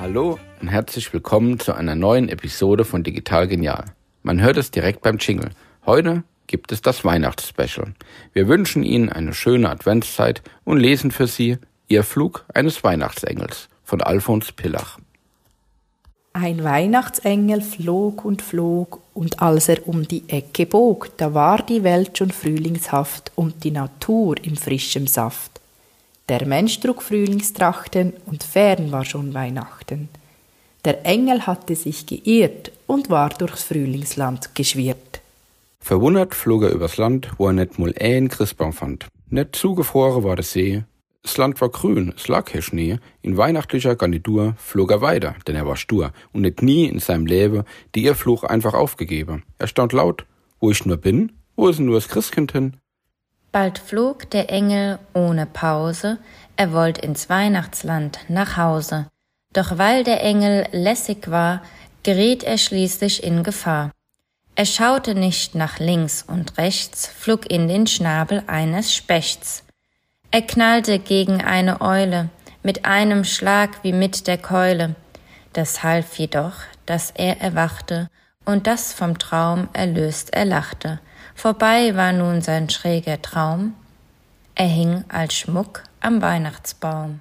Hallo und herzlich willkommen zu einer neuen Episode von Digital Genial. Man hört es direkt beim Jingle. Heute gibt es das Weihnachtsspecial. Wir wünschen Ihnen eine schöne Adventszeit und lesen für Sie Ihr Flug eines Weihnachtsengels von Alfons Pillach. Ein Weihnachtsengel flog und flog, und als er um die Ecke bog, da war die Welt schon frühlingshaft und die Natur im frischem Saft. Der Mensch trug Frühlingstrachten und fern war schon Weihnachten. Der Engel hatte sich geirrt und war durchs Frühlingsland geschwirrt. Verwundert flog er übers Land, wo er net mul ein Christbaum fand. Net zugefroren war der See, das Land war grün, es lag hier Schnee. In weihnachtlicher Garnitur flog er weiter, denn er war stur und net nie in seinem Leben die ihr Fluch einfach aufgegeben. Er staunt laut, wo ich nur bin, wo ist nur das Christkind hin? Bald flog der Engel ohne Pause, er wollt ins Weihnachtsland nach Hause. Doch weil der Engel lässig war, geriet er schließlich in Gefahr. Er schaute nicht nach links und rechts, flog in den Schnabel eines Spechts. Er knallte gegen eine Eule, mit einem Schlag wie mit der Keule. Das half jedoch, dass er erwachte und das vom Traum erlöst erlachte. Vorbei war nun sein schräger Traum. Er hing als Schmuck am Weihnachtsbaum.